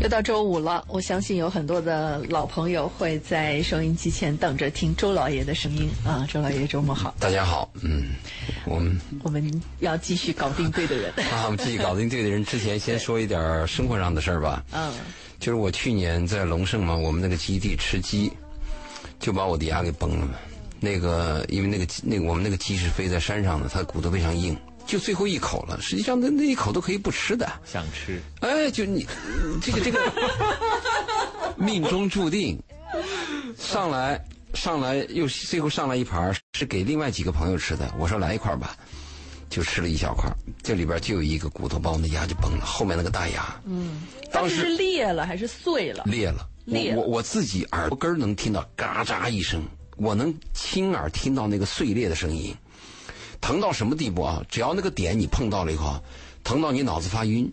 又到周五了，我相信有很多的老朋友会在收音机前等着听周老爷的声音啊！周老爷，周末好！大家好，嗯，我们我们要继续搞定对的人 啊，我们继续搞定对的人。之前先说一点生活上的事儿吧。嗯，就是我去年在龙胜嘛，我们那个基地吃鸡，就把我的牙给崩了嘛。那个因为那个那个我们那个鸡是飞在山上的，它骨头非常硬。就最后一口了，实际上那那一口都可以不吃的。想吃？哎，就你这个这个 命中注定，上来上来又最后上来一盘是给另外几个朋友吃的。我说来一块吧，就吃了一小块，这里边就有一个骨头把我的牙就崩了，后面那个大牙。嗯，当时是裂了还是碎了？裂了，裂。我我自己耳朵根能听到嘎喳一声，我能亲耳听到那个碎裂的声音。疼到什么地步啊？只要那个点你碰到了以后，疼到你脑子发晕。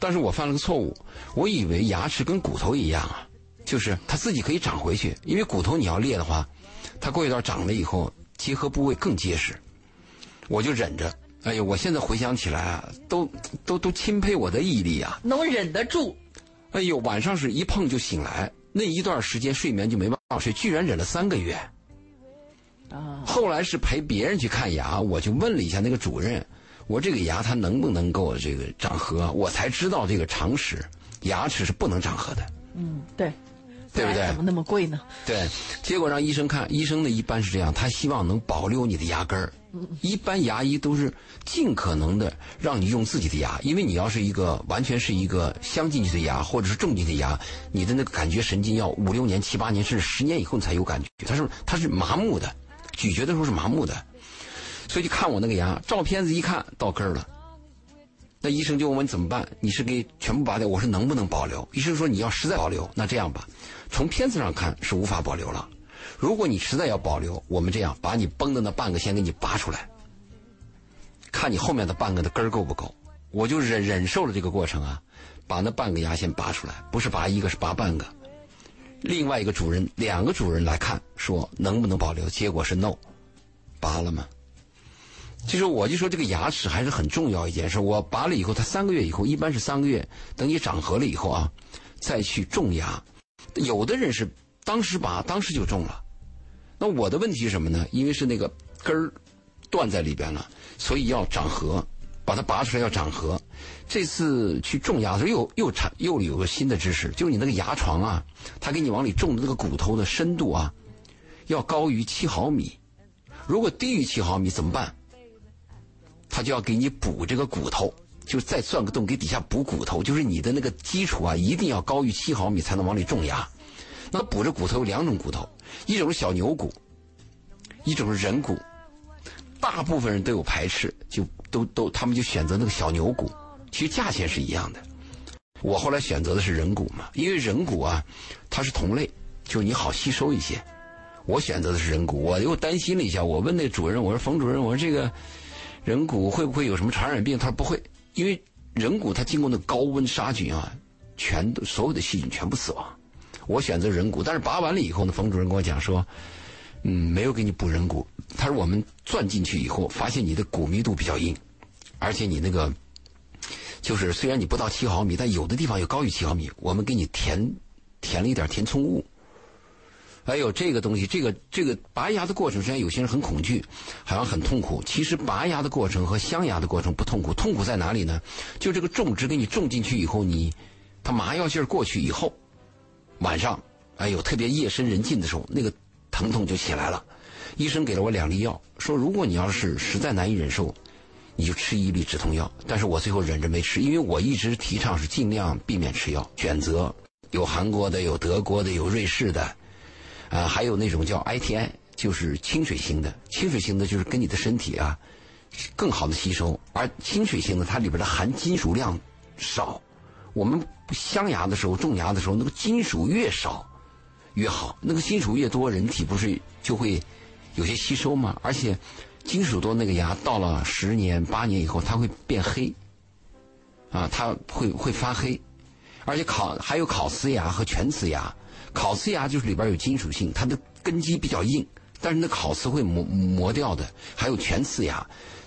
但是我犯了个错误，我以为牙齿跟骨头一样啊，就是它自己可以长回去。因为骨头你要裂的话，它过一段长了以后，结合部位更结实。我就忍着。哎呦，我现在回想起来啊，都都都钦佩我的毅力啊！能忍得住。哎呦，晚上是一碰就醒来，那一段时间睡眠就没办法睡，居然忍了三个月。啊！后来是陪别人去看牙，我就问了一下那个主任，我这个牙它能不能够这个长合？我才知道这个常识，牙齿是不能长合的。嗯，对，对不对？怎么那么贵呢？对，结果让医生看，医生呢一般是这样，他希望能保留你的牙根儿。一般牙医都是尽可能的让你用自己的牙，因为你要是一个完全是一个镶进去的牙，或者是种进去的牙，你的那个感觉神经要五六年、七八年，甚至十年以后你才有感觉，它是它是麻木的。咀嚼的时候是麻木的，所以就看我那个牙，照片子一看到根儿了。那医生就问我怎么办？你是给全部拔掉？我说能不能保留？医生说你要实在保留，那这样吧，从片子上看是无法保留了。如果你实在要保留，我们这样把你崩的那半个先给你拔出来，看你后面的半个的根儿够不够。我就忍忍受了这个过程啊，把那半个牙先拔出来，不是拔一个，是拔半个。另外一个主人，两个主人来看，说能不能保留？结果是 no，拔了吗？其实我就说这个牙齿还是很重要一件事。我拔了以后，它三个月以后，一般是三个月，等你长合了以后啊，再去种牙。有的人是当时拔，当时就种了。那我的问题是什么呢？因为是那个根儿断在里边了，所以要长合，把它拔出来要长合。这次去种牙的时候，又又产又有个新的知识，就是你那个牙床啊，它给你往里种的那个骨头的深度啊，要高于七毫米。如果低于七毫米怎么办？他就要给你补这个骨头，就是再钻个洞给底下补骨头。就是你的那个基础啊，一定要高于七毫米才能往里种牙。那补这骨头有两种骨头，一种是小牛骨，一种是人骨。大部分人都有排斥，就都都他们就选择那个小牛骨。其实价钱是一样的，我后来选择的是人骨嘛，因为人骨啊，它是同类，就你好吸收一些。我选择的是人骨，我又担心了一下，我问那主任，我说冯主任，我说这个人骨会不会有什么传染病？他说不会，因为人骨它经过那高温杀菌啊，全都所有的细菌全部死亡。我选择人骨，但是拔完了以后呢，冯主任跟我讲说，嗯，没有给你补人骨。他说我们钻进去以后，发现你的骨密度比较硬，而且你那个。就是虽然你不到七毫米，但有的地方又高于七毫米，我们给你填填了一点填充物。哎呦这个东西，这个这个拔牙的过程，实际上有些人很恐惧，好像很痛苦。其实拔牙的过程和镶牙的过程不痛苦，痛苦在哪里呢？就这个种植给你种进去以后，你它麻药劲儿过去以后，晚上哎呦特别夜深人静的时候，那个疼痛就起来了。医生给了我两粒药，说如果你要是实在难以忍受。你就吃一粒止痛药，但是我最后忍着没吃，因为我一直提倡是尽量避免吃药，选择有韩国的、有德国的、有瑞士的，啊，还有那种叫 ITI，就是清水型的。清水型的就是跟你的身体啊更好的吸收，而清水型的它里边的含金属量少。我们镶牙的时候、种牙的时候，那个金属越少越好，那个金属越多，人体不是就会有些吸收吗？而且。金属多那个牙到了十年八年以后，它会变黑，啊，它会会发黑，而且烤还有烤瓷牙和全瓷牙，烤瓷牙就是里边有金属性，它的根基比较硬，但是那烤瓷会磨磨掉的。还有全瓷牙，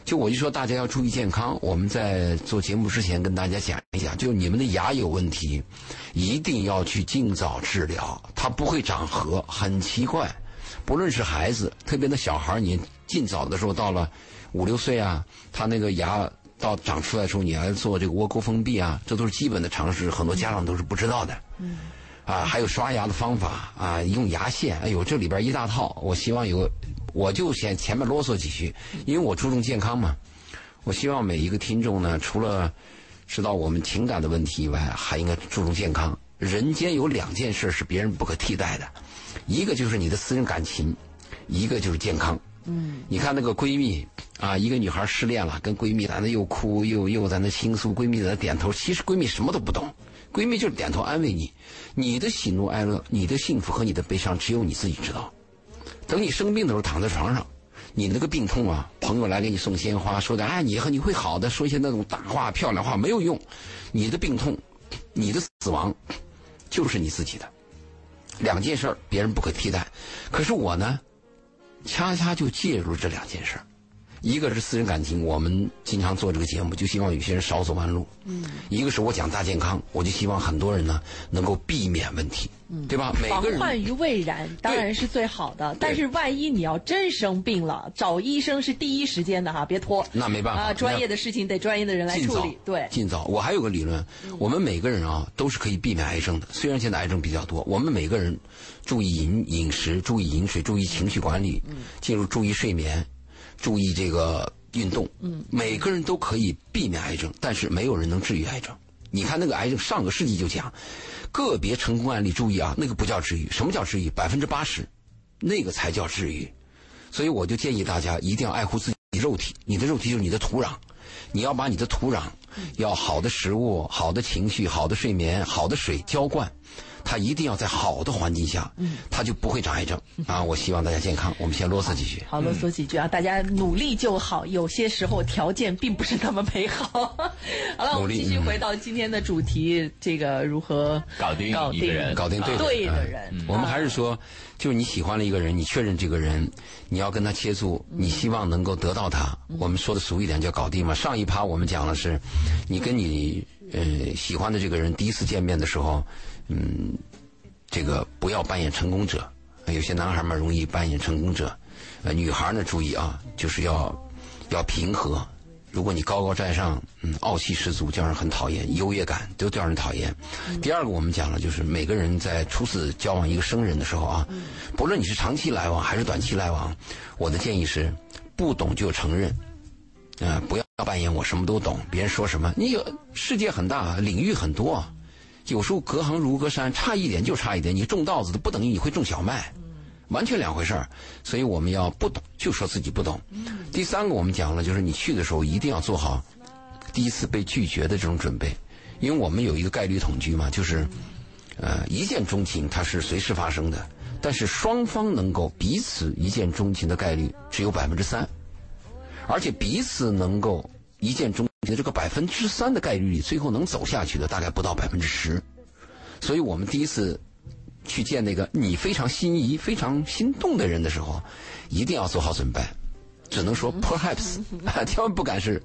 就我就说大家要注意健康。我们在做节目之前跟大家讲一讲，就你们的牙有问题，一定要去尽早治疗，它不会长颌，很奇怪。不论是孩子，特别那小孩你尽早的时候到了五六岁啊，他那个牙到长出来的时候，你还做这个窝沟封闭啊，这都是基本的常识，很多家长都是不知道的。嗯。啊，还有刷牙的方法啊，用牙线，哎呦，这里边一大套。我希望有，我就先前面啰嗦几句，因为我注重健康嘛。我希望每一个听众呢，除了知道我们情感的问题以外，还应该注重健康。人间有两件事是别人不可替代的，一个就是你的私人感情，一个就是健康。嗯。你看那个闺蜜啊，一个女孩失恋了，跟闺蜜在那又哭又又在那倾诉，闺蜜在那点头，其实闺蜜什么都不懂。闺蜜就是点头安慰你，你的喜怒哀乐、你的幸福和你的悲伤，只有你自己知道。等你生病的时候，躺在床上，你那个病痛啊，朋友来给你送鲜花，说的哎，你和你会好的，说一些那种大话、漂亮话没有用。你的病痛，你的死亡，就是你自己的。两件事别人不可替代，可是我呢，恰恰就介入这两件事一个是私人感情，我们经常做这个节目，就希望有些人少走弯路。嗯，一个是我讲大健康，我就希望很多人呢能够避免问题，嗯，对吧？防患于未然当然是最好的，但是万一你要真生病了，找医生是第一时间的哈，别拖。那没办法啊，专业的事情得专业的人来处理。对，尽早。我还有个理论，我们每个人啊都是可以避免癌症的。虽然现在癌症比较多，我们每个人注意饮饮食，注意饮水，注意情绪管理，进入注意睡眠。注意这个运动，嗯，每个人都可以避免癌症，但是没有人能治愈癌症。你看那个癌症，上个世纪就讲，个别成功案例，注意啊，那个不叫治愈。什么叫治愈？百分之八十，那个才叫治愈。所以我就建议大家一定要爱护自己肉体，你的肉体就是你的土壤，你要把你的土壤，要好的食物、好的情绪、好的睡眠、好的水浇灌。他一定要在好的环境下，嗯，他就不会长癌症啊！我希望大家健康。我们先啰嗦几句，好，啰嗦几句啊！大家努力就好，有些时候条件并不是那么美好。好了，我们继续回到今天的主题，这个如何搞定搞定人，搞定对的人。我们还是说，就是你喜欢了一个人，你确认这个人，你要跟他接触，你希望能够得到他。我们说的俗一点叫搞定嘛。上一趴我们讲的是，你跟你呃喜欢的这个人第一次见面的时候。嗯，这个不要扮演成功者，有些男孩嘛容易扮演成功者，呃，女孩呢注意啊，就是要要平和。如果你高高在上，嗯，傲气十足，叫人很讨厌；优越感都叫人讨厌。第二个我们讲了，就是每个人在初次交往一个生人的时候啊，不论你是长期来往还是短期来往，我的建议是，不懂就承认，啊，不要扮演我什么都懂，别人说什么，你有世界很大，领域很多。有时候隔行如隔山，差一点就差一点。你种稻子的不等于你会种小麦，完全两回事儿。所以我们要不懂就说自己不懂。第三个我们讲了，就是你去的时候一定要做好第一次被拒绝的这种准备，因为我们有一个概率统计嘛，就是呃一见钟情它是随时发生的，但是双方能够彼此一见钟情的概率只有百分之三，而且彼此能够一见钟。情的这个百分之三的概率里，最后能走下去的大概不到百分之十，所以我们第一次去见那个你非常心仪、非常心动的人的时候，一定要做好准备，只能说 perhaps，千万不敢是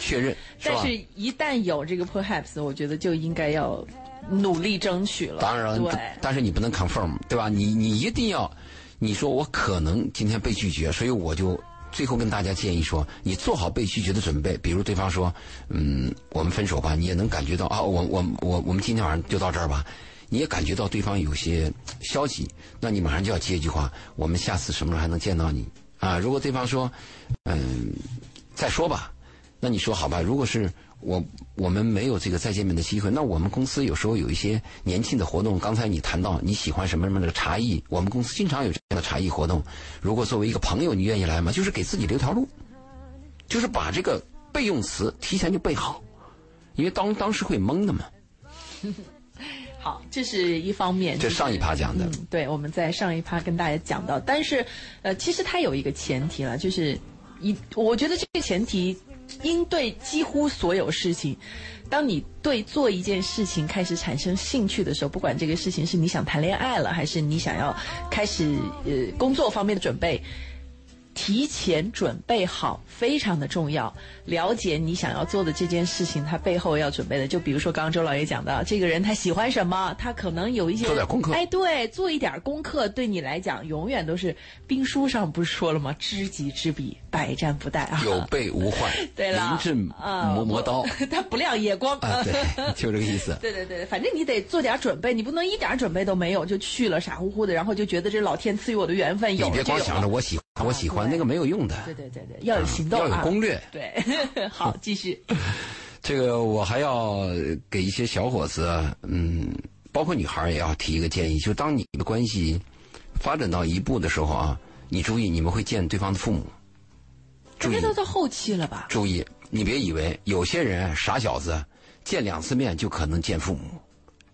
确认，但是一旦有这个 perhaps，我觉得就应该要努力争取了。当然，对，但是你不能 confirm，对吧？你你一定要，你说我可能今天被拒绝，所以我就。最后跟大家建议说，你做好被拒绝的准备。比如对方说：“嗯，我们分手吧。”你也能感觉到啊，我我我我们今天晚上就到这儿吧。你也感觉到对方有些消极，那你马上就要接一句话：“我们下次什么时候还能见到你？”啊，如果对方说：“嗯，再说吧。”那你说好吧？如果是。我我们没有这个再见面的机会。那我们公司有时候有一些年轻的活动。刚才你谈到你喜欢什么什么的茶艺，我们公司经常有这样的茶艺活动。如果作为一个朋友，你愿意来吗？就是给自己留条路，就是把这个备用词提前就备好，因为当当时会懵的嘛。好，这是一方面。这上一趴讲的。对，我们在上一趴跟大家讲到，但是呃，其实它有一个前提了，就是一，我觉得这个前提。应对几乎所有事情，当你对做一件事情开始产生兴趣的时候，不管这个事情是你想谈恋爱了，还是你想要开始呃工作方面的准备，提前准备好非常的重要，了解你想要做的这件事情，它背后要准备的，就比如说刚刚周老爷讲的，这个人他喜欢什么，他可能有一些做点功课哎，对，做一点功课，对你来讲永远都是兵书上不是说了吗？知己知彼，百战不殆啊。有备无患，对了，临阵啊磨磨刀。他不亮夜光啊，对，就这个意思。对对对，反正你得做点准备，你不能一点准备都没有就去了，傻乎乎的，然后就觉得这老天赐予我的缘分有你别光想着我喜欢，我喜欢那个没有用的。对对对对，要有行动，要有攻略。对，好，继续。这个我还要给一些小伙子，嗯，包括女孩也要提一个建议，就当你的关系发展到一步的时候啊，你注意你们会见对方的父母。注意，这都到后期了吧？注意，你别以为有些人傻小子，见两次面就可能见父母，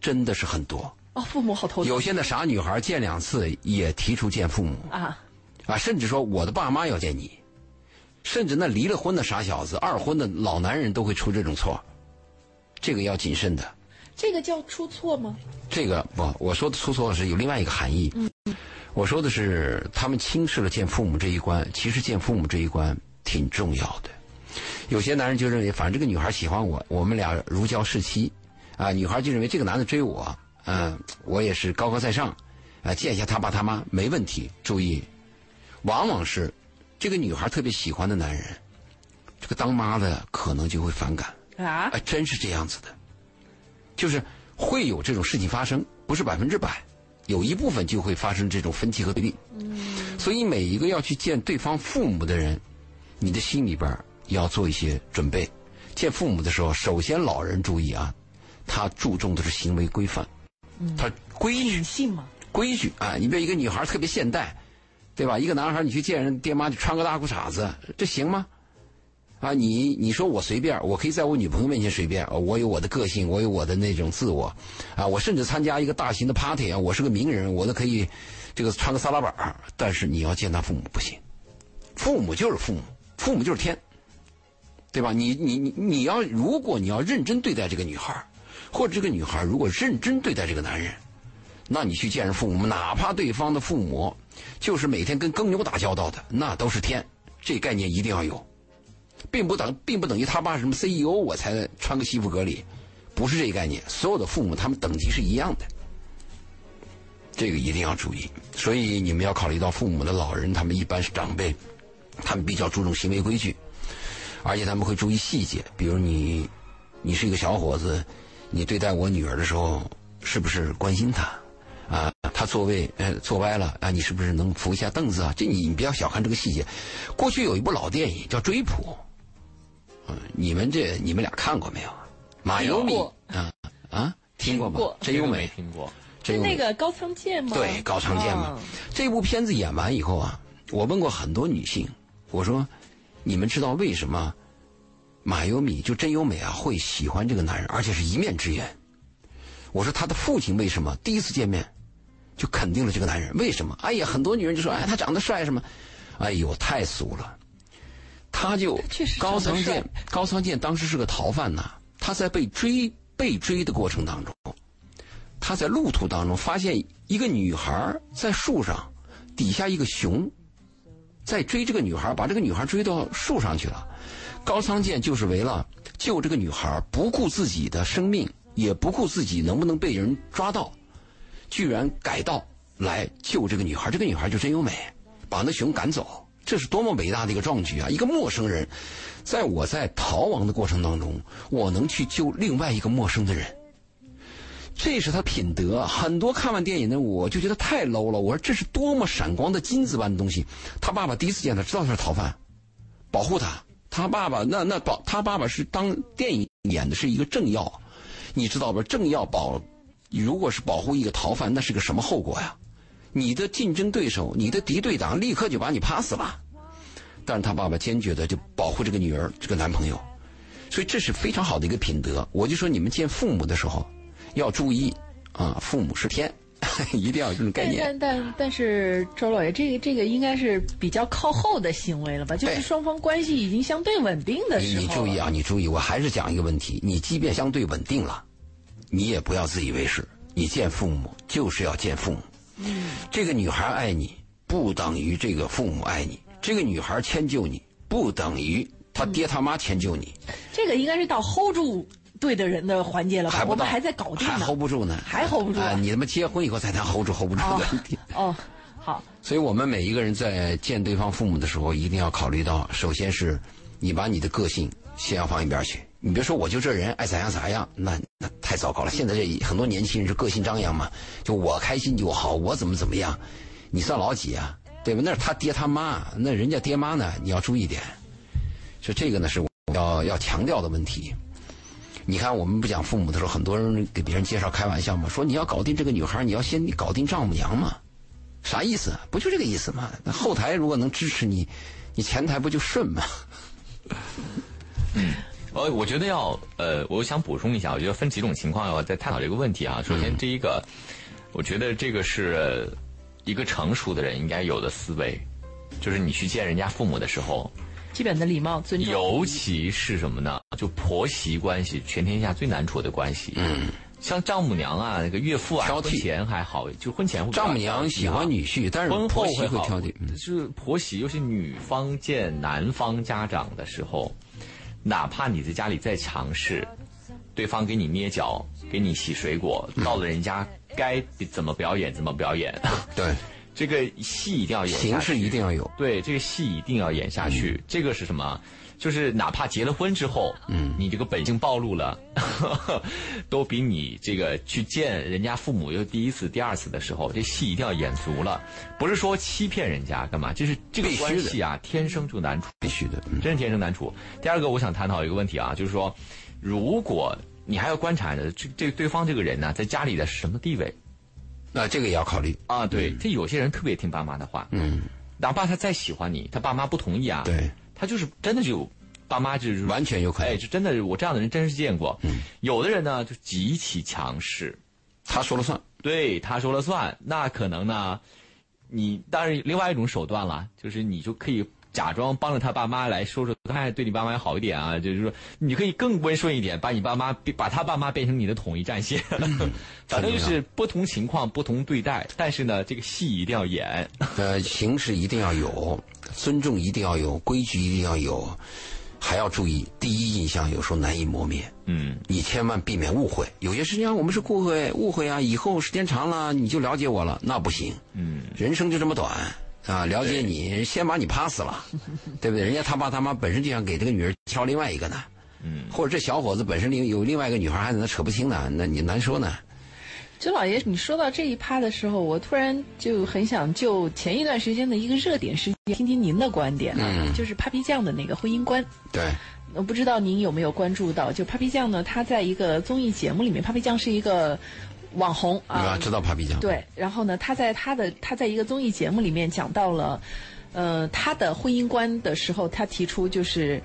真的是很多。哦，父母好头疼。有些的傻女孩见两次也提出见父母啊啊，甚至说我的爸妈要见你。甚至那离了婚的傻小子、二婚的老男人都会出这种错，这个要谨慎的。这个叫出错吗？这个不，我说的出错是有另外一个含义。嗯，我说的是他们轻视了见父母这一关。其实见父母这一关挺重要的。有些男人就认为，反正这个女孩喜欢我，我们俩如胶似漆。啊，女孩就认为这个男的追我，嗯，我也是高高在上，啊，见一下他爸他妈没问题。注意，往往是。这个女孩特别喜欢的男人，这个当妈的可能就会反感啊！哎，真是这样子的，就是会有这种事情发生，不是百分之百，有一部分就会发生这种分歧和对立。嗯，所以每一个要去见对方父母的人，你的心里边要做一些准备。见父母的时候，首先老人注意啊，他注重的是行为规范，他规矩性嘛，规矩啊！你比如一个女孩特别现代。对吧？一个男孩你去见人爹妈，就穿个大裤衩子，这行吗？啊，你你说我随便，我可以在我女朋友面前随便，我有我的个性，我有我的那种自我，啊，我甚至参加一个大型的 party 啊，我是个名人，我都可以这个穿个撒拉板但是你要见他父母不行，父母就是父母，父母就是天，对吧？你你你你要如果你要认真对待这个女孩，或者这个女孩如果认真对待这个男人，那你去见人父母，哪怕对方的父母。就是每天跟耕牛打交道的，那都是天，这概念一定要有，并不等，并不等于他爸什么 CEO 我才穿个西服革履，不是这概念。所有的父母他们等级是一样的，这个一定要注意。所以你们要考虑到父母的老人，他们一般是长辈，他们比较注重行为规矩，而且他们会注意细节。比如你，你是一个小伙子，你对待我女儿的时候，是不是关心她？啊，他座位呃坐歪了啊，你是不是能扶一下凳子啊？这你你不要小看这个细节。过去有一部老电影叫《追捕》，嗯，你们这你们俩看过没有？马优缈啊啊，听过吗？真优美听过，是那个高仓健吗？对，高仓健嘛。这部片子演完以后啊，我问过很多女性，我说，你们知道为什么马优米就真优美啊会喜欢这个男人，而且是一面之缘？我说他的父亲为什么第一次见面？就肯定了这个男人，为什么？哎呀，很多女人就说，哎，他长得帅什么？哎呦，太俗了。他就高仓健，高仓健当时是个逃犯呐。他在被追被追的过程当中，他在路途当中发现一个女孩在树上，底下一个熊在追这个女孩，把这个女孩追到树上去了。高仓健就是为了救这个女孩，不顾自己的生命，也不顾自己能不能被人抓到。居然改道来救这个女孩，这个女孩就真优美，把那熊赶走，这是多么伟大的一个壮举啊！一个陌生人，在我在逃亡的过程当中，我能去救另外一个陌生的人，这是他品德。很多看完电影的我就觉得太 low 了。我说这是多么闪光的金子般的东西。他爸爸第一次见他，知道他是逃犯，保护他。他爸爸那那保他爸爸是当电影演的是一个政要，你知道吧？政要保。如果是保护一个逃犯，那是个什么后果呀？你的竞争对手，你的敌对党，立刻就把你 pass 了。但是他爸爸坚决的就保护这个女儿，这个男朋友，所以这是非常好的一个品德。我就说你们见父母的时候要注意啊，父母是天，一定要有这种概念。但但但是周老爷，这个这个应该是比较靠后的行为了吧？就是双方关系已经相对稳定的时候。你注意啊，你注意，我还是讲一个问题：你即便相对稳定了。你也不要自以为是，你见父母就是要见父母。嗯，这个女孩爱你，不等于这个父母爱你。这个女孩迁就你，不等于他爹他妈迁就你，这个应该是到 hold 住对的人的环节了我们还在搞定还。hold 不住呢，还 hold 不住！你他妈结婚以后才谈 hold 住 hold 不住的问题。哦，好，所以我们每一个人在见对方父母的时候，一定要考虑到，首先是你把你的个性先要放一边去。你别说我就这人爱咋样咋样，那那太糟糕了。现在这很多年轻人是个性张扬嘛，就我开心就好，我怎么怎么样，你算老几啊？对吧？那是他爹他妈，那人家爹妈呢，你要注意点。所以这个呢是我要要强调的问题。你看，我们不讲父母的时候，很多人给别人介绍开玩笑嘛，说你要搞定这个女孩，你要先搞定丈母娘嘛。啥意思？不就这个意思吗？那后台如果能支持你，你前台不就顺吗？呃，我觉得要呃，我想补充一下，我觉得分几种情况要再探讨这个问题啊。首先，第一个，我觉得这个是一个成熟的人应该有的思维，就是你去见人家父母的时候，基本的礼貌尊重。尤其是什么呢？就婆媳关系，全天下最难处的关系。嗯，像丈母娘啊，那个岳父啊，挑剔婚前还好，就婚前会丈母娘喜欢女婿，但是婚后会挑剔。嗯就是婆媳，尤其女方见男方家长的时候，哪怕你在家里再强势，对方给你捏脚，给你洗水果，到了人家该怎么表演怎么表演，对，这个戏一定要演下去。形式一定要有。对，这个戏一定要演下去。这个是什么？就是哪怕结了婚之后，嗯，你这个本性暴露了，都比你这个去见人家父母又第一次、第二次的时候，这戏一定要演足了。不是说欺骗人家干嘛，就是这个关系啊，天生就难处。必须的。嗯真是天生难处。第二个，我想探讨一个问题啊，就是说，如果你还要观察着这这对方这个人呢，在家里的是什么地位那这个也要考虑。啊？对，这有些人特别听爸妈的话，嗯，哪怕他再喜欢你，他爸妈不同意啊，对，他就是真的就爸妈就是完全有可能哎，就真的我这样的人真是见过。嗯，有的人呢就极其强势，他说了算。对他说了算，那可能呢，你当然另外一种手段了，就是你就可以假装帮着他爸妈来说说，他还对你爸妈好一点啊，就是说你可以更温顺一点，把你爸妈把他爸妈变成你的统一战线，反正就是不同情况不同对待，但是呢，这个戏一定要演。呃，形式一定要有，尊重一定要有，规矩一定要有，还要注意第一印象有时候难以磨灭。嗯，你千万避免误会。有些事情啊，我们是误会，误会啊，以后时间长了你就了解我了，那不行。嗯，人生就这么短啊，了解你，先把你趴死了，对不对？人家他爸他妈本身就想给这个女儿挑另外一个呢，嗯，或者这小伙子本身另有另外一个女孩还在那扯不清呢，那你难说呢。周老爷，你说到这一趴的时候，我突然就很想就前一段时间的一个热点事件，听听您的观点啊，嗯就是 Papi 酱的那个婚姻观。对，我不知道您有没有关注到，就 Papi 酱呢，他在一个综艺节目里面，Papi 酱是一个网红啊，知道 Papi 酱，对，然后呢，他在他的他在一个综艺节目里面讲到了，呃，他的婚姻观的时候，他提出就是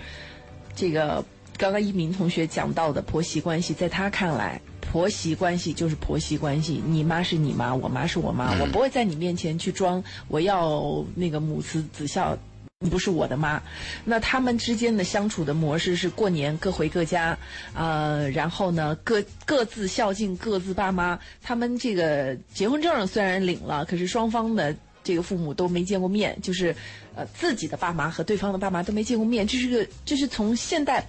这个刚刚一鸣同学讲到的婆媳关系，在他看来，婆媳关系就是婆媳关系，你妈是你妈，我妈是我妈，我不会在你面前去装我要那个母慈子孝。不是我的妈，那他们之间的相处的模式是过年各回各家，呃，然后呢各各自孝敬各自爸妈。他们这个结婚证虽然领了，可是双方的这个父母都没见过面，就是呃自己的爸妈和对方的爸妈都没见过面，这是个这是从现代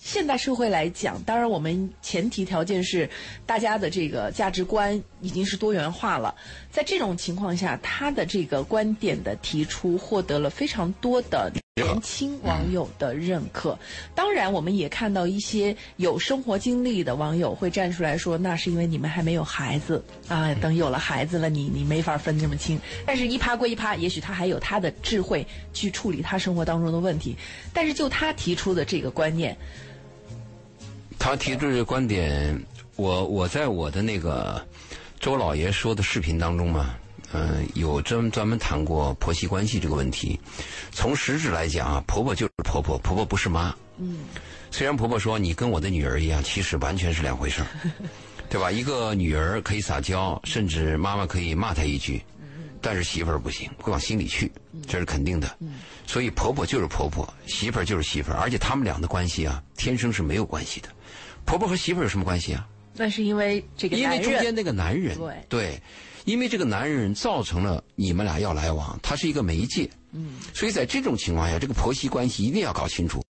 现代社会来讲，当然我们前提条件是大家的这个价值观已经是多元化了。在这种情况下，他的这个观点的提出获得了非常多的年轻网友的认可。当然，我们也看到一些有生活经历的网友会站出来说，那是因为你们还没有孩子啊，等有了孩子了，你你没法分这么清。但是，一趴归一趴，也许他还有他的智慧去处理他生活当中的问题。但是，就他提出的这个观念。他提出这个观点，我我在我的那个周老爷说的视频当中嘛，嗯、有专专门谈过婆媳关系这个问题。从实质来讲啊，婆婆就是婆婆，婆婆不是妈。嗯。虽然婆婆说你跟我的女儿一样，其实完全是两回事儿，对吧？一个女儿可以撒娇，甚至妈妈可以骂她一句，但是媳妇儿不行，会往心里去，这是肯定的。所以婆婆就是婆婆，媳妇儿就是媳妇儿，而且他们俩的关系啊，天生是没有关系的。婆婆和媳妇儿有什么关系啊？那是因为这个因为男人。中间那个男人，对。因为这个男人造成了你们俩要来往，他是一个媒介。嗯，所以在这种情况下，这个婆媳关系一定要搞清楚，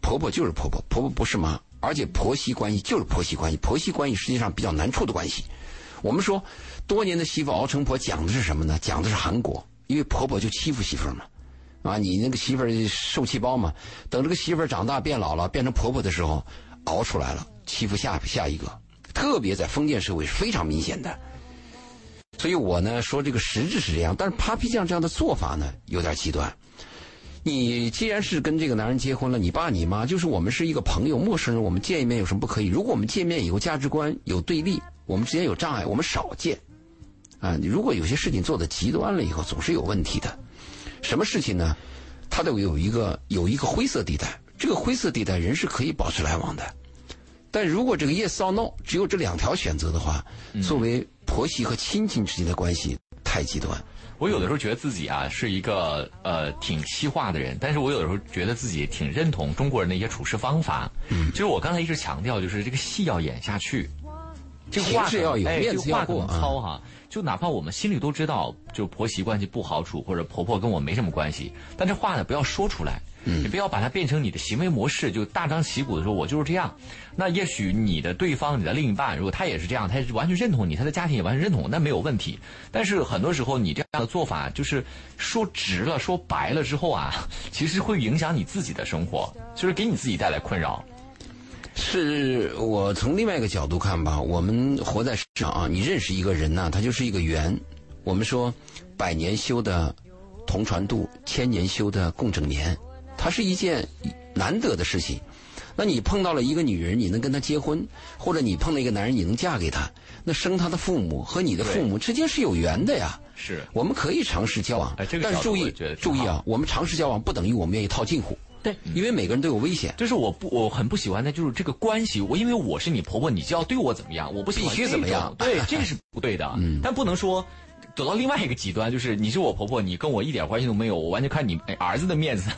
婆婆就是婆婆，婆婆不是妈，而且婆媳关系就是婆媳关系，婆媳关系实际上比较难处的关系。我们说，多年的媳妇熬成婆，讲的是什么呢？讲的是韩国，因为婆婆就欺负媳妇儿嘛，啊，你那个媳妇儿受气包嘛，等这个媳妇儿长大变老了，变成婆婆的时候，熬出来了，欺负下下一个，特别在封建社会是非常明显的。所以我呢说这个实质是这样，但是 Papi 酱这样的做法呢有点极端。你既然是跟这个男人结婚了，你爸你妈就是我们是一个朋友、陌生人，我们见一面有什么不可以？如果我们见面以后价值观有对立。我们之间有障碍，我们少见，啊，如果有些事情做的极端了以后，总是有问题的。什么事情呢？它都有一个有一个灰色地带，这个灰色地带人是可以保持来往的。但如果这个 yes or no 只有这两条选择的话，作为婆媳和亲情之间的关系太极端。我有的时候觉得自己啊是一个呃挺西化的人，但是我有的时候觉得自己挺认同中国人的一些处事方法。嗯，就是我刚才一直强调，就是这个戏要演下去。这话是要有，面子要过糙哈。就哪怕我们心里都知道，就婆媳关系不好处，或者婆婆跟我没什么关系，但这话呢不要说出来，你不要把它变成你的行为模式，就大张旗鼓的说，我就是这样。那也许你的对方，你的另一半，如果他也是这样，他是完全认同你，他的家庭也完全认同，那没有问题。但是很多时候，你这样的做法，就是说直了、说白了之后啊，其实会影响你自己的生活，就是给你自己带来困扰。是我从另外一个角度看吧，我们活在世上啊，你认识一个人呢，他就是一个缘。我们说，百年修的同船渡，千年修的共枕眠，它是一件难得的事情。那你碰到了一个女人，你能跟她结婚，或者你碰到一个男人，你能嫁给他，那生他的父母和你的父母之间是有缘的呀。是，我们可以尝试交往，但是注意注意啊，我们尝试交往不等于我们愿意套近乎。对，因为每个人都有危险。就是我不，我很不喜欢的，就是这个关系。我因为我是你婆婆，你就要对我怎么样？我不喜欢必须怎么样？对，这个是不对的。嗯，但不能说。走到另外一个极端，就是你是我婆婆，你跟我一点关系都没有，我完全看你儿子的面子，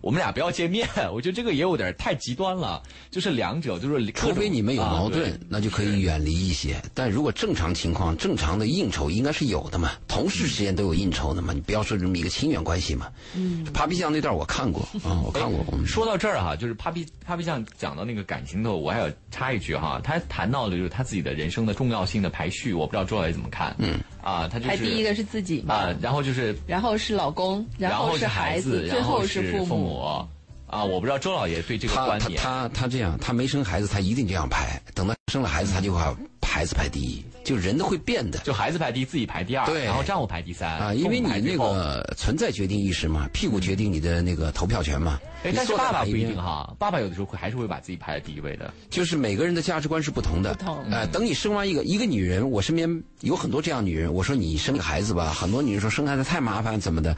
我们俩不要见面。我觉得这个也有点太极端了，就是两者就是，除非你们有矛盾，那就可以远离一些。但如果正常情况，正常的应酬应该是有的嘛，同事之间都有应酬的嘛，你不要说这么一个亲缘关系嘛。嗯，Papi 酱那段我看过啊，我看过。说到这儿哈，就是 Papi Papi 酱讲到那个感情的，我还要插一句哈，他谈到的就是他自己的人生的重要性的排序，我不知道周老爷怎么看。嗯。啊，他就是第一个是自己啊，然后就是，然后是老公，然后是孩子，最后是父母。啊，我不知道周老爷对这个观点。他他他这样，他没生孩子，他一定这样排。等到生了孩子，他就把孩子排第一。就人都会变的，就孩子排第一，自己排第二，对，然后丈夫排第三啊，因为你那个存在决定意识嘛，屁股决定你的那个投票权嘛。哎，但是爸爸不一定哈，爸爸有的时候会还是会把自己排在第一位的。就是每个人的价值观是不同的，不同。哎，等你生完一个一个女人，我身边有很多这样女人，我说你生个孩子吧，很多女人说生孩子太麻烦怎么的，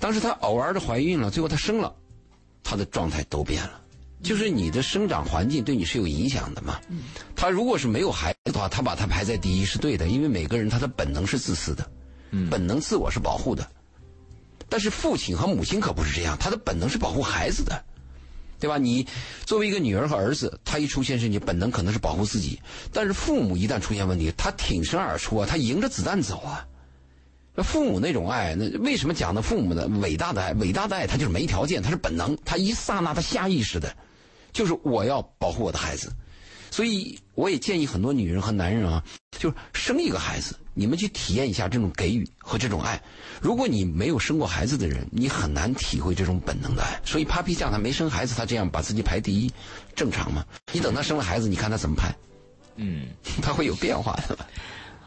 当时她偶尔的怀孕了，最后她生了，她的状态都变了。就是你的生长环境对你是有影响的嘛？他如果是没有孩子的话，他把他排在第一是对的，因为每个人他的本能是自私的，本能自我是保护的。但是父亲和母亲可不是这样，他的本能是保护孩子的，对吧？你作为一个女儿和儿子，他一出现事情，本能可能是保护自己，但是父母一旦出现问题，他挺身而出啊，他迎着子弹走啊。那父母那种爱，那为什么讲的父母的伟大的爱？伟大的爱，他就是没条件，他是本能，他一刹那，他下意识的。就是我要保护我的孩子，所以我也建议很多女人和男人啊，就是生一个孩子，你们去体验一下这种给予和这种爱。如果你没有生过孩子的人，你很难体会这种本能的爱。所以，Papi 酱他没生孩子，他这样把自己排第一，正常吗？你等他生了孩子，你看他怎么排？嗯，他会有变化的。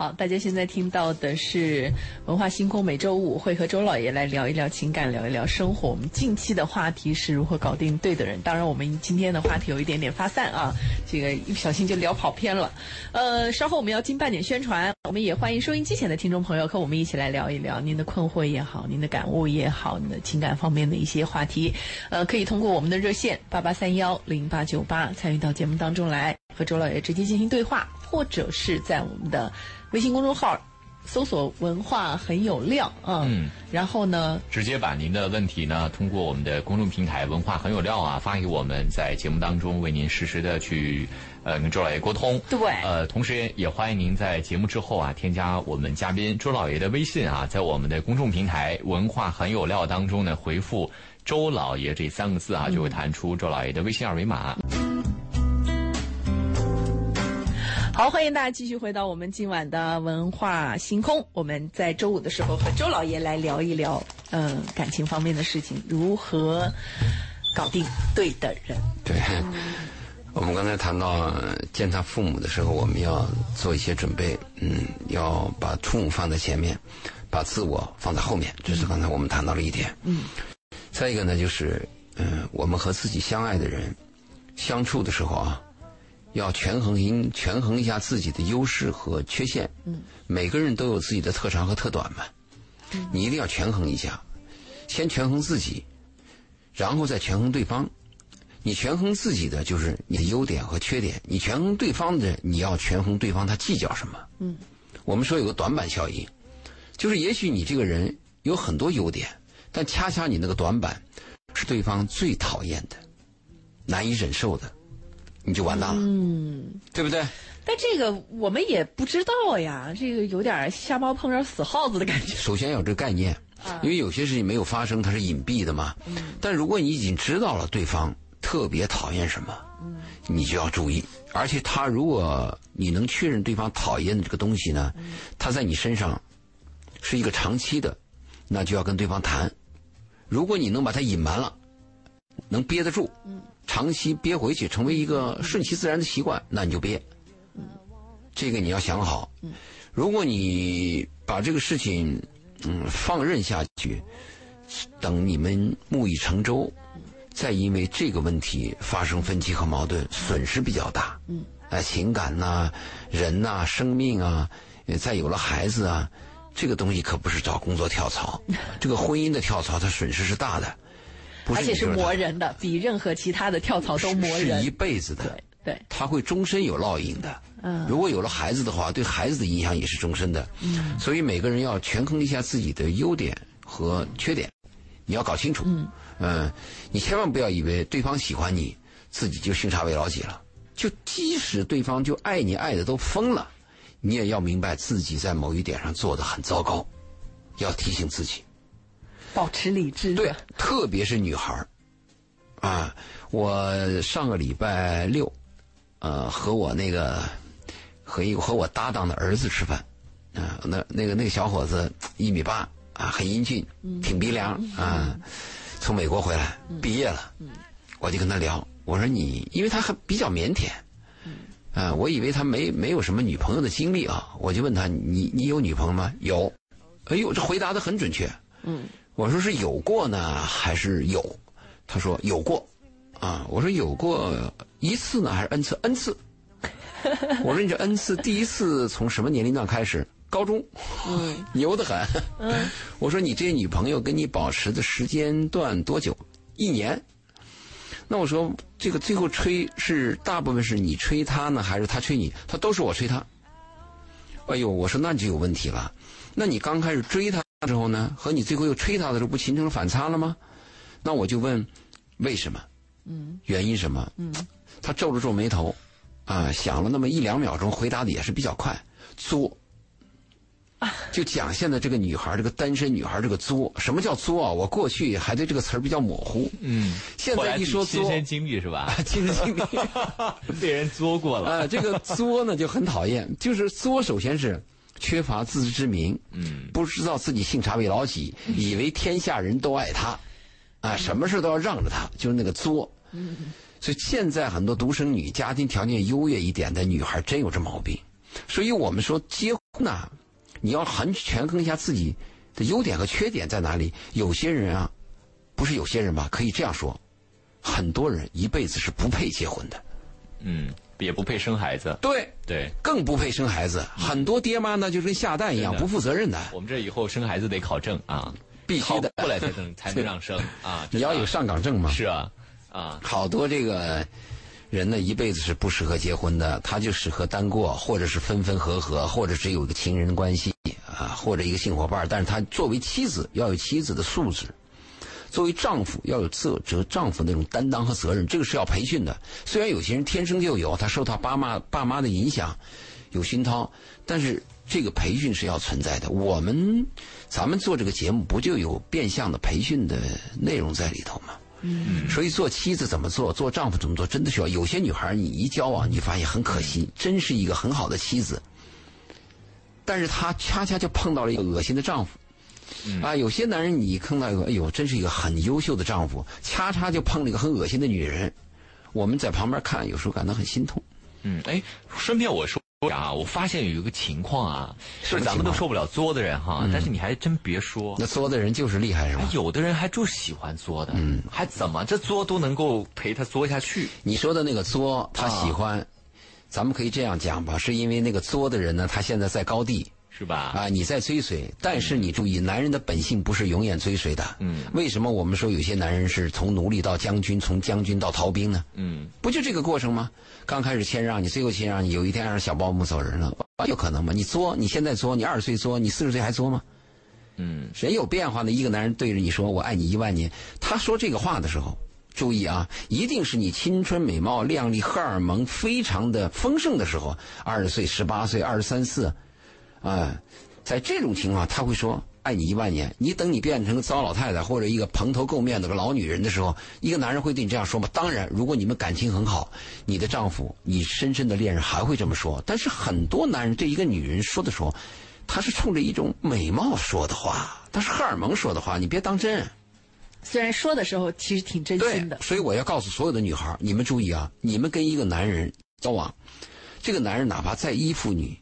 好，大家现在听到的是文化星空，每周五会和周老爷来聊一聊情感，聊一聊生活。我们近期的话题是如何搞定对的人。当然，我们今天的话题有一点点发散啊，这个一不小心就聊跑偏了。呃，稍后我们要进半点宣传，我们也欢迎收音机前的听众朋友和我们一起来聊一聊您的困惑也好，您的感悟也好，您的情感方面的一些话题。呃，可以通过我们的热线八八三幺零八九八参与到节目当中来，和周老爷直接进行对话，或者是在我们的。微信公众号搜索“文化很有料”啊，嗯，然后呢，直接把您的问题呢，通过我们的公众平台“文化很有料”啊发给我们，在节目当中为您实时的去呃跟周老爷沟通。对呃，同时也欢迎您在节目之后啊，添加我们嘉宾周老爷的微信啊，在我们的公众平台“文化很有料”当中呢，回复“周老爷”这三个字啊，就会弹出周老爷的微信二维码。好，欢迎大家继续回到我们今晚的文化星空。我们在周五的时候和周老爷来聊一聊，嗯、感情方面的事情，如何搞定对的人。对，我们刚才谈到呃见他父母的时候，我们要做一些准备，嗯，要把父母放在前面，把自我放在后面，这是刚才我们谈到了一点。嗯，再一个呢，就是嗯、我们和自己相爱的人相处的时候啊，要权衡一权衡一下自己的优势和缺陷。嗯，每个人都有自己的特长和特短嘛，你一定要权衡一下，先权衡自己，然后再权衡对方。你权衡自己的就是你的优点和缺点，你权衡对方的，你要权衡对方他计较什么。嗯，我们说有个短板效应，就是也许你这个人有很多优点，但恰恰你那个短板是对方最讨厌的、难以忍受的，你就完蛋了。嗯，对不对？但这个我们也不知道呀，这个有点瞎猫碰上死耗子的感觉。首先要有这个概念，因为有些事情没有发生，它是隐蔽的嘛。但如果你已经知道了对方特别讨厌什么，你就要注意。而且他如果你能确认对方讨厌的这个东西呢，他在你身上是一个长期的，那就要跟对方谈。如果你能把它隐瞒了，能憋得住，长期憋回去，成为一个顺其自然的习惯，那你就憋。这个你要想好。如果你把这个事情嗯放任下去，等你们木已成舟，再因为这个问题发生分歧和矛盾，损失比较大。嗯，啊，情感呐、人呐、生命啊，呃再有了孩子啊，这个东西可不是找工作跳槽，这个婚姻的跳槽，它损失是大的，不而且是磨人的，比任何其他的跳槽都磨人是一。辈子的。对对，他会终身有烙印的。嗯如果有了孩子的话，对孩子的影响也是终身的。嗯，所以每个人要权衡一下自己的优点和缺点，你要搞清楚。嗯，你千万不要以为对方喜欢你，自己就姓差为老几了。就即使对方就爱你爱的都疯了，你也要明白自己在某一点上做的很糟糕，要提醒自己。保持理智。对，特别是女孩儿。啊，我上个礼拜六，呃，和我那个和一个和我搭档的儿子吃饭，啊、那那个那个小伙子一米八啊，很英俊，挺鼻梁啊，从美国回来，毕业了，我就跟他聊，我说你，因为他还比较腼腆。啊，我以为他没没有什么女朋友的经历啊，我就问他，你你有女朋友吗？有，哎呦，这回答的很准确。我说是有过呢，还是有？他说有过，啊，我说有过一次呢，还是 n 次？n 次。我说你这 n 次，第一次从什么年龄段开始？高中，牛得很。我说你这些女朋友跟你保持的时间段多久？一年。那我说这个最后吹是大部分是你吹她呢，还是她吹你？她都是我吹她。哎呦，我说那就有问题了。那你刚开始追他之后呢，和你最后又吹他的时候，不形成了反差了吗？那我就问，为什么？嗯，原因什么？嗯，他皱了皱眉头，啊，想了那么一两秒钟，回答的也是比较快，作。就讲现在这个女孩，这个单身女孩这个作，什么叫作啊？我过去还对这个词儿比较模糊，嗯，现在一说作，亲身经历是吧？亲身经历。被人作过了。啊，这个作呢就很讨厌，就是作首先是缺乏自知之明，嗯，不知道自己姓啥为老几，以为天下人都爱他，啊，什么事都要让着他，就是那个作。所以现在很多独生女、家庭条件优越一点的女孩真有这毛病，所以我们说结婚呐、你要很权衡一下自己的优点和缺点在哪里。有些人啊，不是有些人吧，可以这样说，很多人一辈子是不配结婚的。嗯，也不配生孩子。对，对，更不配生孩子。很多爹妈呢，就跟下蛋一样，不负责任的，我们这以后生孩子得考证啊，必须的。过来才能才能 让生啊。你要有上岗证嘛。是啊，啊，好多这个人呢，一辈子是不适合结婚的，他就适合单过，或者是分分合合，或者是有一个情人关系啊或者一个性伙伴，但是他作为妻子要有妻子的素质，作为丈夫要有责责丈夫那种担当和责任，这个是要培训的。虽然有些人天生就有，他受他爸妈爸妈的影响，有熏陶，但是这个培训是要存在的。我们咱们做这个节目，不就有变相的培训的内容在里头吗？嗯，所以做妻子怎么做，做丈夫怎么做，真的需要。有些女孩你一交往，你发现很可惜，真是一个很好的妻子，但是她恰恰就碰到了一个恶心的丈夫。啊，有些男人你碰到一个，哎呦，真是一个很优秀的丈夫，恰恰就碰了一个很恶心的女人。我们在旁边看，有时候感到很心痛。嗯，哎，顺便我说啊，我发现有一个情况啊，是咱们都受不了作的人哈，但是你还真别说。那作的人就是厉害，是吧哎？有的人还就喜欢作的，嗯，还怎么这作都能够陪他作下去，你说的那个作，他喜欢，咱们可以这样讲吧，是因为那个作的人呢，他现在在高地是吧？啊，你在追随，但是你注意，男人的本性不是永远追随的。嗯，为什么我们说有些男人是从奴隶到将军，从将军到逃兵呢？嗯，不就这个过程吗？刚开始谦让你，最后谦让你，有一天让小保姆走人了，有可能吗？你作，你现在作，你二十岁作，你四十岁还作吗？嗯，谁有变化呢？一个男人对着你说“我爱你一万年”，他说这个话的时候，注意啊，一定是你青春美貌、靓丽、荷尔蒙非常的丰盛的时候，二十岁、十八岁、二十三四，啊，在这种情况，他会说“爱你一万年”。你等你变成个糟老太太或者一个蓬头垢面的个老女人的时候，一个男人会对你这样说吗？当然，如果你们感情很好，你的丈夫、你深深的恋人还会这么说。但是很多男人对一个女人说的时候，他是冲着一种美貌说的话，他是荷尔蒙说的话，你别当真。虽然说的时候其实挺真心的，，所以我要告诉所有的女孩儿，你们注意啊，你们跟一个男人交往，这个男人哪怕再依附你，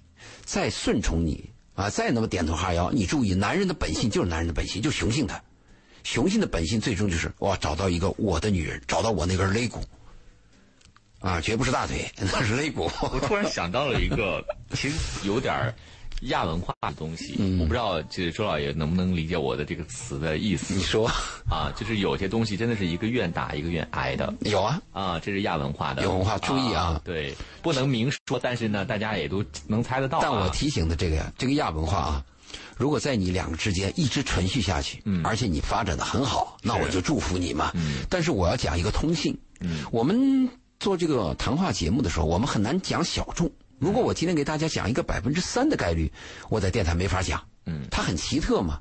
再顺从你啊，再那么点头哈腰，你注意，男人的本性就是男人的本性，就雄性的，雄性的本性最终就是哇，找到一个我的女人，找到我那根肋骨，啊，绝不是大腿，那是肋骨。我突然想到了一个，其实有点亚文化的东西，嗯我不知道就是周老爷能不能理解我的这个词的意思你说啊？就是有些东西真的是一个愿打一个愿挨的。有啊？啊，这是亚文化的，有文化注意啊对，不能明说，但是呢，大家也都能猜得到、啊。但我提醒的这个呀，这个亚文化啊，如果在你两个之间一直存续下去，嗯，而且你发展的很好，那我就祝福你嘛。嗯，但是我要讲一个通性，嗯，我们做这个谈话节目的时候，我们很难讲小众。如果我今天给大家讲一个百分之三的概率，我在电台没法讲，嗯，它很奇特嘛。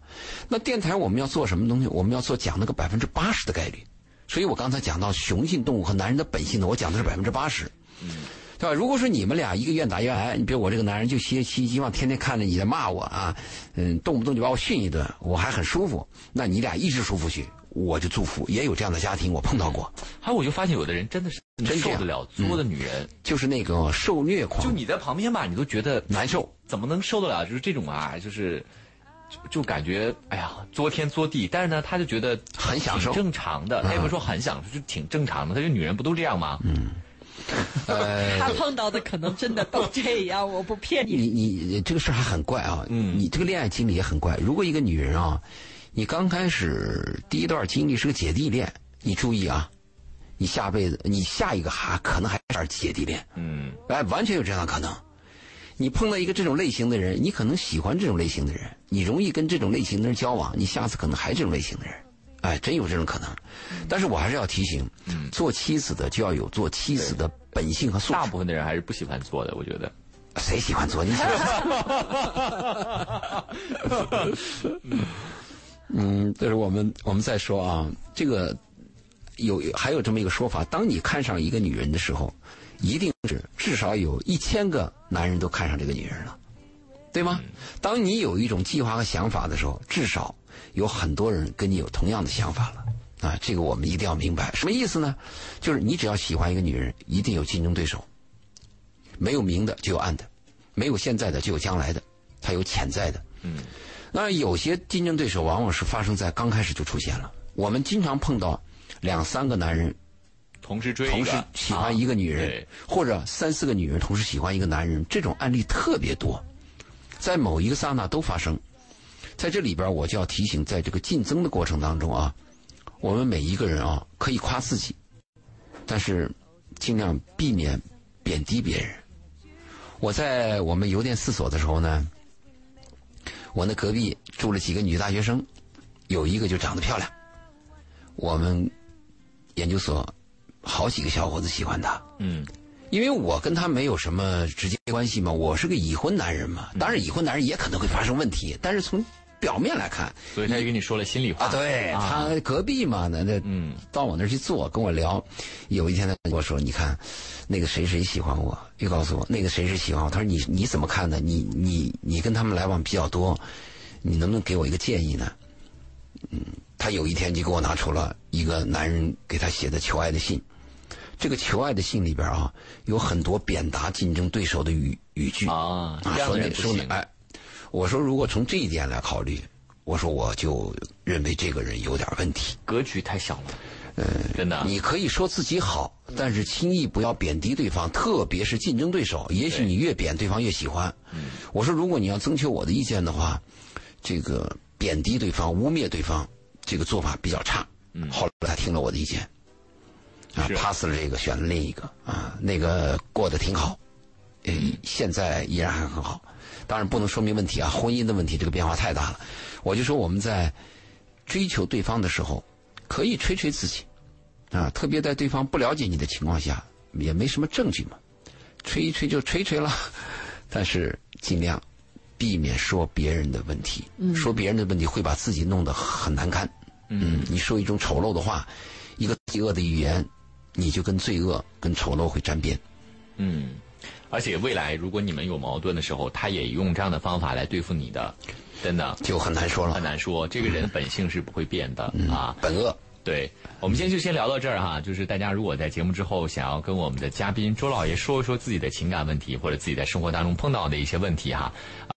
那电台我们要做什么东西？我们要做讲那个百分之八十的概率。所以我刚才讲到雄性动物和男人的本性呢，我讲的是百分之八十。对吧？如果说你们俩一个愿打愿挨，你比如我这个男人就希希希望天天看着你在骂我啊，嗯，动不动就把我训一顿，我还很舒服，那你俩一直舒服去，我就祝福。也有这样的家庭，我碰到过，还有，我就发现有的人真的是真受得了作的女人，就是那个受虐狂，就你在旁边吧，你都觉得难受。怎么能受得了？就是这种啊，就是就就感觉哎呀，作天作地，但是呢，他就觉得很享受挺正常的。他也不是说很享受，就挺正常的。他这女人不都这样吗？嗯，呃，他碰到的可能真的都这样，我不骗你。你你这个事儿还很怪啊，嗯，你这个恋爱经历也很怪。如果一个女人啊，你刚开始第一段经历是个姐弟恋，你注意啊，你下辈子你下一个还可能还是姐弟恋，嗯，哎，完全有这样的可能。你碰到一个这种类型的人，你可能喜欢这种类型的人，你容易跟这种类型的人交往，你下次可能还这种类型的人，哎，真有这种可能。但是我还是要提醒，做妻子的就要有做妻子的本性和素质。大部分的人还是不喜欢做的，我觉得。谁喜欢做？你喜欢？嗯，这是我们我们再说啊，这个有还有这么一个说法：当你看上一个女人的时候，一定是至少有一千个男人都看上这个女人了，对吗？当你有一种计划和想法的时候，至少有很多人跟你有同样的想法了。啊，这个我们一定要明白，什么意思呢？就是你只要喜欢一个女人，一定有竞争对手，没有明的就有暗的，没有现在的就有将来的，它有潜在的。嗯，那有些竞争对手往往是发生在刚开始就出现了。我们经常碰到两三个男人同时追同时喜欢一个女人，啊或者三四个女人同时喜欢一个男人，这种案例特别多，在某一个刹那都发生。在这里边，我就要提醒，在这个竞争的过程当中啊，我们每一个人啊，可以夸自己，但是尽量避免贬低别人。我在我们邮电四所的时候呢，我那隔壁住了几个女大学生，有一个就长得漂亮。我们研究所好几个小伙子喜欢她，嗯，因为我跟她没有什么直接关系嘛，我是个已婚男人嘛。当然，已婚男人也可能会发生问题，但是从表面来看，所以他就跟你说了心里话啊，对啊他隔壁嘛，那那嗯到我那儿去坐，跟我聊。有一天他跟我说：“你看，那个谁谁喜欢我。”又告诉我那个谁谁喜欢我。他说：“你你怎么看呢？你你你跟他们来往比较多，你能不能给我一个建议呢？”嗯，他有一天就给我拿出了一个男人给他写的求爱的信。这个求爱的信里边啊，有很多贬达竞争对手的语语句啊说那的人说那哎，我说如果从这一点来考虑，我说我就认为这个人有点问题。格局太小了，嗯，真的，你可以说自己好，但是轻易不要贬低对方，特别是竞争对手。也许你越贬，对方越喜欢。我说，如果你要征求我的意见的话，这个贬低对方、污蔑对方，这个做法比较差。后来他听了我的意见，啊，pass 了这个，选了另一个啊，那个过得挺好，呃，现在依然还很好。当然不能说明问题啊，婚姻的问题这个变化太大了。我就说我们在追求对方的时候，可以吹吹自己。啊，特别在对方不了解你的情况下，也没什么证据嘛，吹一吹就吹吹了，但是尽量避免说别人的问题，说别人的问题会把自己弄得很难堪。嗯，你说一种丑陋的话，一个罪恶的语言，你就跟罪恶、跟丑陋会沾边。嗯，而且未来如果你们有矛盾的时候，他也用这样的方法来对付你的，真的就很难说了很难说。这个人本性是不会变的啊。本恶。对，我们今天就先聊到这儿哈。就是大家如果在节目之后想要跟我们的嘉宾周老爷说一说自己的情感问题，或者自己在生活当中碰到的一些问题哈，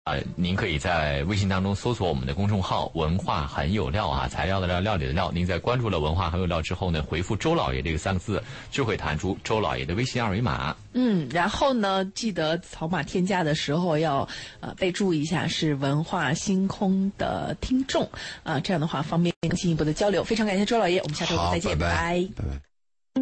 啊、您可以在微信当中搜索我们的公众号“文化很有料”啊，材料的料，料理的料。您在关注了“文化很有料”之后呢，回复“周老爷”这个三个字，就会弹出周老爷的微信二维码。嗯，然后呢，记得扫码添加的时候要呃备注一下是文化星空的听众啊、这样的话方便进一步的交流。非常感谢周老爷，我们下周，再见，拜拜，拜拜。